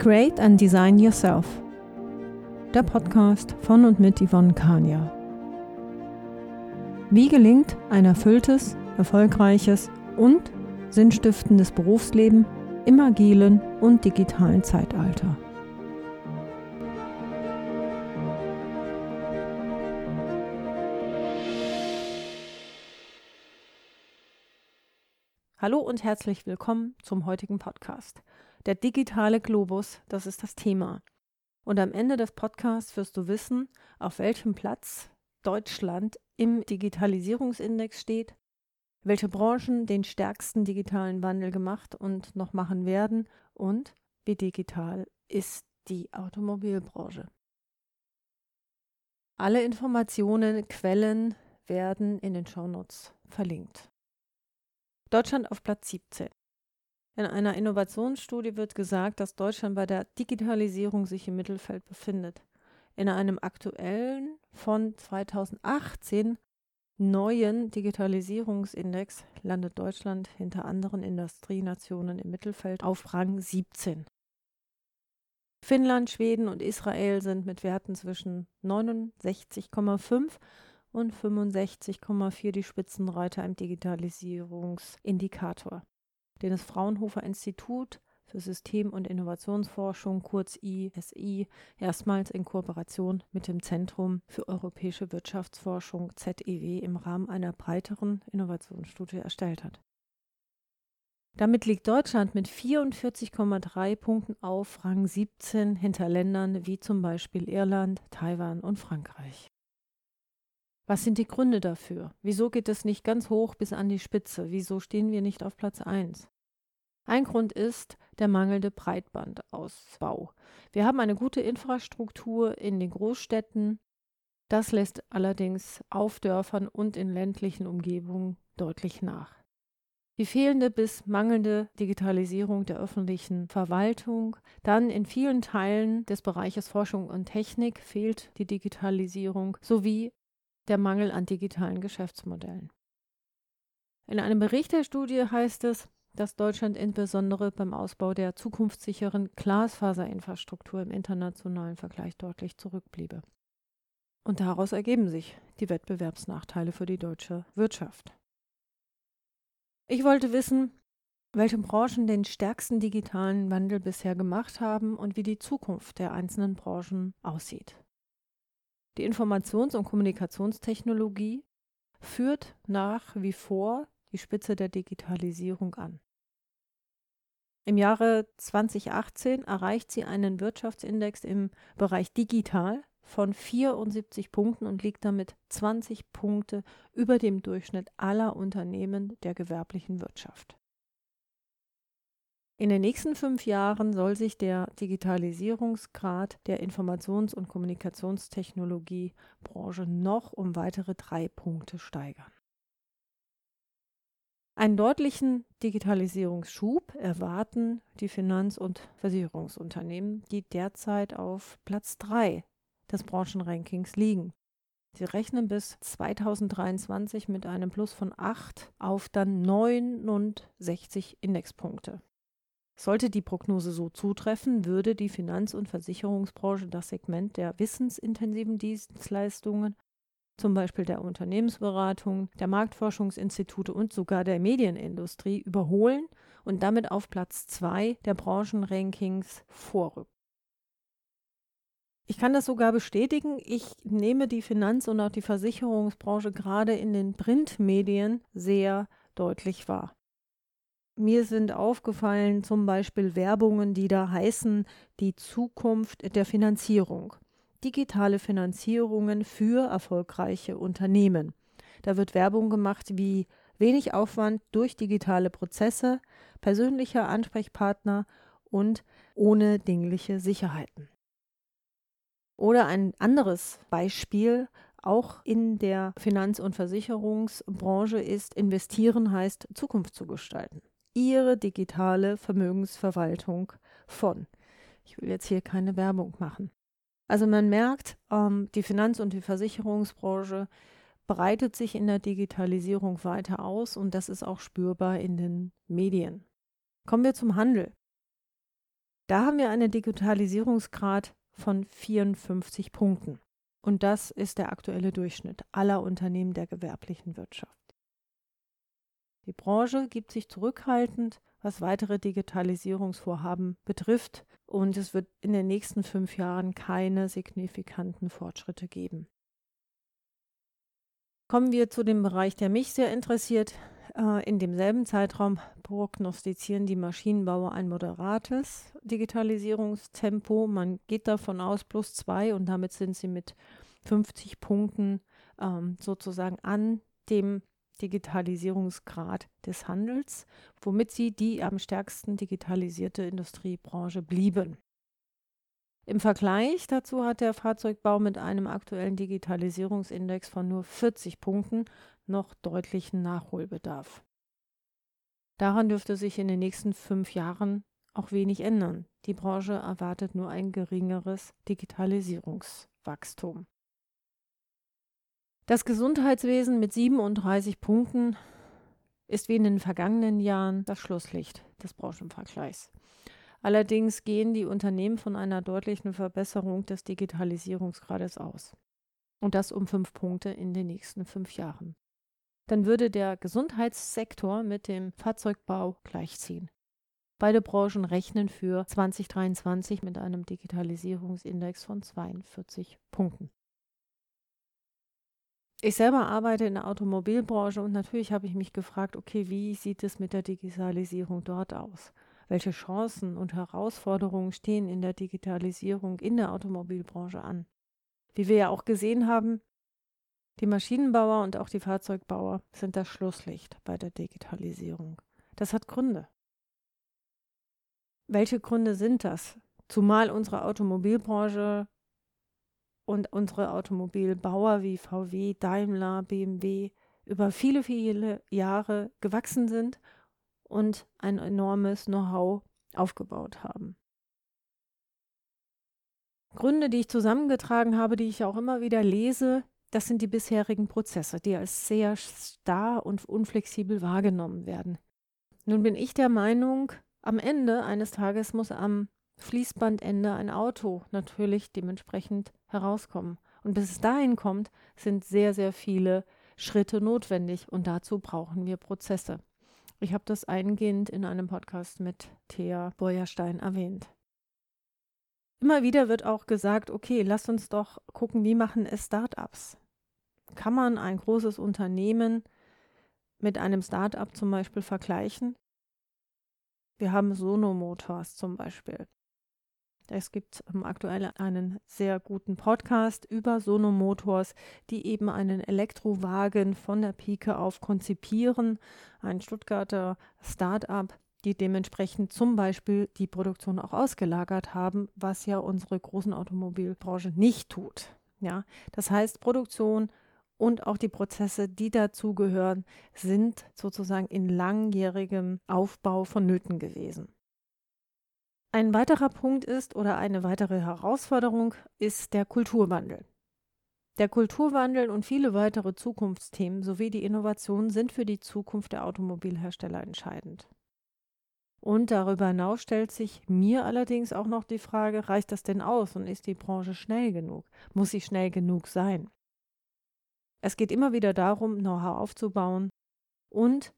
Create and Design Yourself. Der Podcast von und mit Yvonne Kania. Wie gelingt ein erfülltes, erfolgreiches und sinnstiftendes Berufsleben im agilen und digitalen Zeitalter? Hallo und herzlich willkommen zum heutigen Podcast. Der digitale Globus, das ist das Thema. Und am Ende des Podcasts wirst du wissen, auf welchem Platz Deutschland im Digitalisierungsindex steht, welche Branchen den stärksten digitalen Wandel gemacht und noch machen werden und wie digital ist die Automobilbranche. Alle Informationen, Quellen werden in den Shownotes verlinkt. Deutschland auf Platz 17. In einer Innovationsstudie wird gesagt, dass Deutschland bei der Digitalisierung sich im Mittelfeld befindet. In einem aktuellen von 2018 neuen Digitalisierungsindex landet Deutschland hinter anderen Industrienationen im Mittelfeld auf Rang 17. Finnland, Schweden und Israel sind mit Werten zwischen 69,5 und 65,4 die Spitzenreiter im Digitalisierungsindikator, den das Fraunhofer Institut für System- und Innovationsforschung, kurz ISI, erstmals in Kooperation mit dem Zentrum für europäische Wirtschaftsforschung ZEW im Rahmen einer breiteren Innovationsstudie erstellt hat. Damit liegt Deutschland mit 44,3 Punkten auf Rang 17 hinter Ländern wie zum Beispiel Irland, Taiwan und Frankreich. Was sind die Gründe dafür? Wieso geht es nicht ganz hoch bis an die Spitze? Wieso stehen wir nicht auf Platz 1? Ein Grund ist der mangelnde Breitbandausbau. Wir haben eine gute Infrastruktur in den Großstädten. Das lässt allerdings auf Dörfern und in ländlichen Umgebungen deutlich nach. Die fehlende bis mangelnde Digitalisierung der öffentlichen Verwaltung. Dann in vielen Teilen des Bereiches Forschung und Technik fehlt die Digitalisierung sowie der Mangel an digitalen Geschäftsmodellen. In einem Bericht der Studie heißt es, dass Deutschland insbesondere beim Ausbau der zukunftssicheren Glasfaserinfrastruktur im internationalen Vergleich deutlich zurückbliebe. Und daraus ergeben sich die Wettbewerbsnachteile für die deutsche Wirtschaft. Ich wollte wissen, welche Branchen den stärksten digitalen Wandel bisher gemacht haben und wie die Zukunft der einzelnen Branchen aussieht. Die Informations- und Kommunikationstechnologie führt nach wie vor die Spitze der Digitalisierung an. Im Jahre 2018 erreicht sie einen Wirtschaftsindex im Bereich Digital von 74 Punkten und liegt damit 20 Punkte über dem Durchschnitt aller Unternehmen der gewerblichen Wirtschaft. In den nächsten fünf Jahren soll sich der Digitalisierungsgrad der Informations- und Kommunikationstechnologiebranche noch um weitere drei Punkte steigern. Einen deutlichen Digitalisierungsschub erwarten die Finanz- und Versicherungsunternehmen, die derzeit auf Platz 3 des Branchenrankings liegen. Sie rechnen bis 2023 mit einem Plus von 8 auf dann 69 Indexpunkte. Sollte die Prognose so zutreffen, würde die Finanz- und Versicherungsbranche das Segment der wissensintensiven Dienstleistungen, zum Beispiel der Unternehmensberatung, der Marktforschungsinstitute und sogar der Medienindustrie, überholen und damit auf Platz 2 der Branchenrankings vorrücken. Ich kann das sogar bestätigen. Ich nehme die Finanz- und auch die Versicherungsbranche gerade in den Printmedien sehr deutlich wahr. Mir sind aufgefallen zum Beispiel Werbungen, die da heißen, die Zukunft der Finanzierung. Digitale Finanzierungen für erfolgreiche Unternehmen. Da wird Werbung gemacht wie wenig Aufwand durch digitale Prozesse, persönlicher Ansprechpartner und ohne dingliche Sicherheiten. Oder ein anderes Beispiel, auch in der Finanz- und Versicherungsbranche ist, investieren heißt Zukunft zu gestalten ihre digitale Vermögensverwaltung von. Ich will jetzt hier keine Werbung machen. Also man merkt, ähm, die Finanz- und die Versicherungsbranche breitet sich in der Digitalisierung weiter aus und das ist auch spürbar in den Medien. Kommen wir zum Handel. Da haben wir einen Digitalisierungsgrad von 54 Punkten. Und das ist der aktuelle Durchschnitt aller Unternehmen der gewerblichen Wirtschaft. Die Branche gibt sich zurückhaltend, was weitere Digitalisierungsvorhaben betrifft, und es wird in den nächsten fünf Jahren keine signifikanten Fortschritte geben. Kommen wir zu dem Bereich, der mich sehr interessiert. Äh, in demselben Zeitraum prognostizieren die Maschinenbauer ein moderates Digitalisierungstempo. Man geht davon aus, plus zwei und damit sind sie mit 50 Punkten ähm, sozusagen an dem Digitalisierungsgrad des Handels, womit sie die am stärksten digitalisierte Industriebranche blieben. Im Vergleich dazu hat der Fahrzeugbau mit einem aktuellen Digitalisierungsindex von nur 40 Punkten noch deutlichen Nachholbedarf. Daran dürfte sich in den nächsten fünf Jahren auch wenig ändern. Die Branche erwartet nur ein geringeres Digitalisierungswachstum. Das Gesundheitswesen mit 37 Punkten ist wie in den vergangenen Jahren das Schlusslicht des Branchenvergleichs. Allerdings gehen die Unternehmen von einer deutlichen Verbesserung des Digitalisierungsgrades aus. Und das um fünf Punkte in den nächsten fünf Jahren. Dann würde der Gesundheitssektor mit dem Fahrzeugbau gleichziehen. Beide Branchen rechnen für 2023 mit einem Digitalisierungsindex von 42 Punkten. Ich selber arbeite in der Automobilbranche und natürlich habe ich mich gefragt, okay, wie sieht es mit der Digitalisierung dort aus? Welche Chancen und Herausforderungen stehen in der Digitalisierung in der Automobilbranche an? Wie wir ja auch gesehen haben, die Maschinenbauer und auch die Fahrzeugbauer sind das Schlusslicht bei der Digitalisierung. Das hat Gründe. Welche Gründe sind das? Zumal unsere Automobilbranche und unsere Automobilbauer wie VW, Daimler, BMW über viele, viele Jahre gewachsen sind und ein enormes Know-how aufgebaut haben. Gründe, die ich zusammengetragen habe, die ich auch immer wieder lese, das sind die bisherigen Prozesse, die als sehr starr und unflexibel wahrgenommen werden. Nun bin ich der Meinung, am Ende eines Tages muss am Fließbandende ein Auto natürlich dementsprechend herauskommen. Und bis es dahin kommt, sind sehr, sehr viele Schritte notwendig und dazu brauchen wir Prozesse. Ich habe das eingehend in einem Podcast mit Thea Beuerstein erwähnt. Immer wieder wird auch gesagt, okay, lass uns doch gucken, wie machen es Startups. Kann man ein großes Unternehmen mit einem Startup zum Beispiel vergleichen? Wir haben Sono Motors zum Beispiel. Es gibt ähm, aktuell einen sehr guten Podcast über Sono Motors, die eben einen Elektrowagen von der Pike auf konzipieren. Ein Stuttgarter Start-up, die dementsprechend zum Beispiel die Produktion auch ausgelagert haben, was ja unsere großen Automobilbranche nicht tut. Ja, das heißt, Produktion und auch die Prozesse, die dazugehören, sind sozusagen in langjährigem Aufbau vonnöten gewesen. Ein weiterer Punkt ist oder eine weitere Herausforderung ist der Kulturwandel. Der Kulturwandel und viele weitere Zukunftsthemen sowie die Innovation sind für die Zukunft der Automobilhersteller entscheidend. Und darüber hinaus stellt sich mir allerdings auch noch die Frage, reicht das denn aus und ist die Branche schnell genug? Muss sie schnell genug sein? Es geht immer wieder darum, Know-how aufzubauen und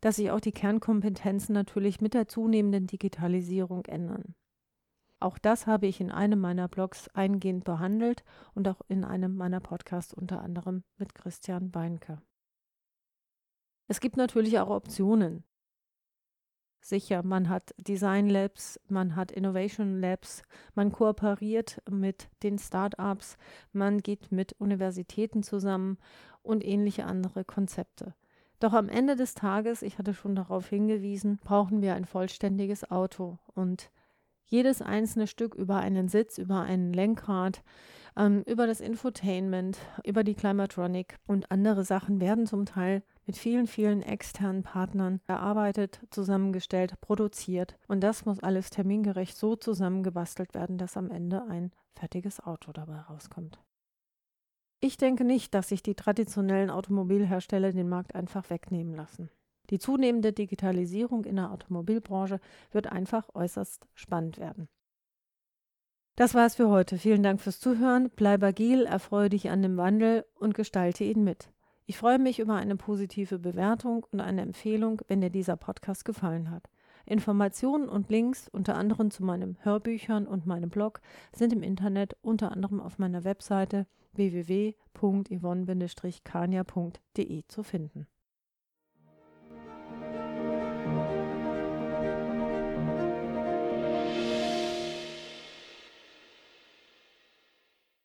dass sich auch die Kernkompetenzen natürlich mit der zunehmenden Digitalisierung ändern. Auch das habe ich in einem meiner Blogs eingehend behandelt und auch in einem meiner Podcasts unter anderem mit Christian Beinke. Es gibt natürlich auch Optionen. Sicher, man hat Design Labs, man hat Innovation Labs, man kooperiert mit den Startups, man geht mit Universitäten zusammen und ähnliche andere Konzepte. Doch am Ende des Tages, ich hatte schon darauf hingewiesen, brauchen wir ein vollständiges Auto und jedes einzelne Stück über einen Sitz, über ein Lenkrad, ähm, über das Infotainment, über die Climatronic und andere Sachen werden zum Teil mit vielen, vielen externen Partnern erarbeitet, zusammengestellt, produziert. Und das muss alles termingerecht so zusammengebastelt werden, dass am Ende ein fertiges Auto dabei rauskommt. Ich denke nicht, dass sich die traditionellen Automobilhersteller den Markt einfach wegnehmen lassen. Die zunehmende Digitalisierung in der Automobilbranche wird einfach äußerst spannend werden. Das war's für heute. Vielen Dank fürs Zuhören. Bleib agil, erfreue dich an dem Wandel und gestalte ihn mit. Ich freue mich über eine positive Bewertung und eine Empfehlung, wenn dir dieser Podcast gefallen hat. Informationen und Links, unter anderem zu meinen Hörbüchern und meinem Blog, sind im Internet unter anderem auf meiner Webseite www.yvonne-kania.de zu finden.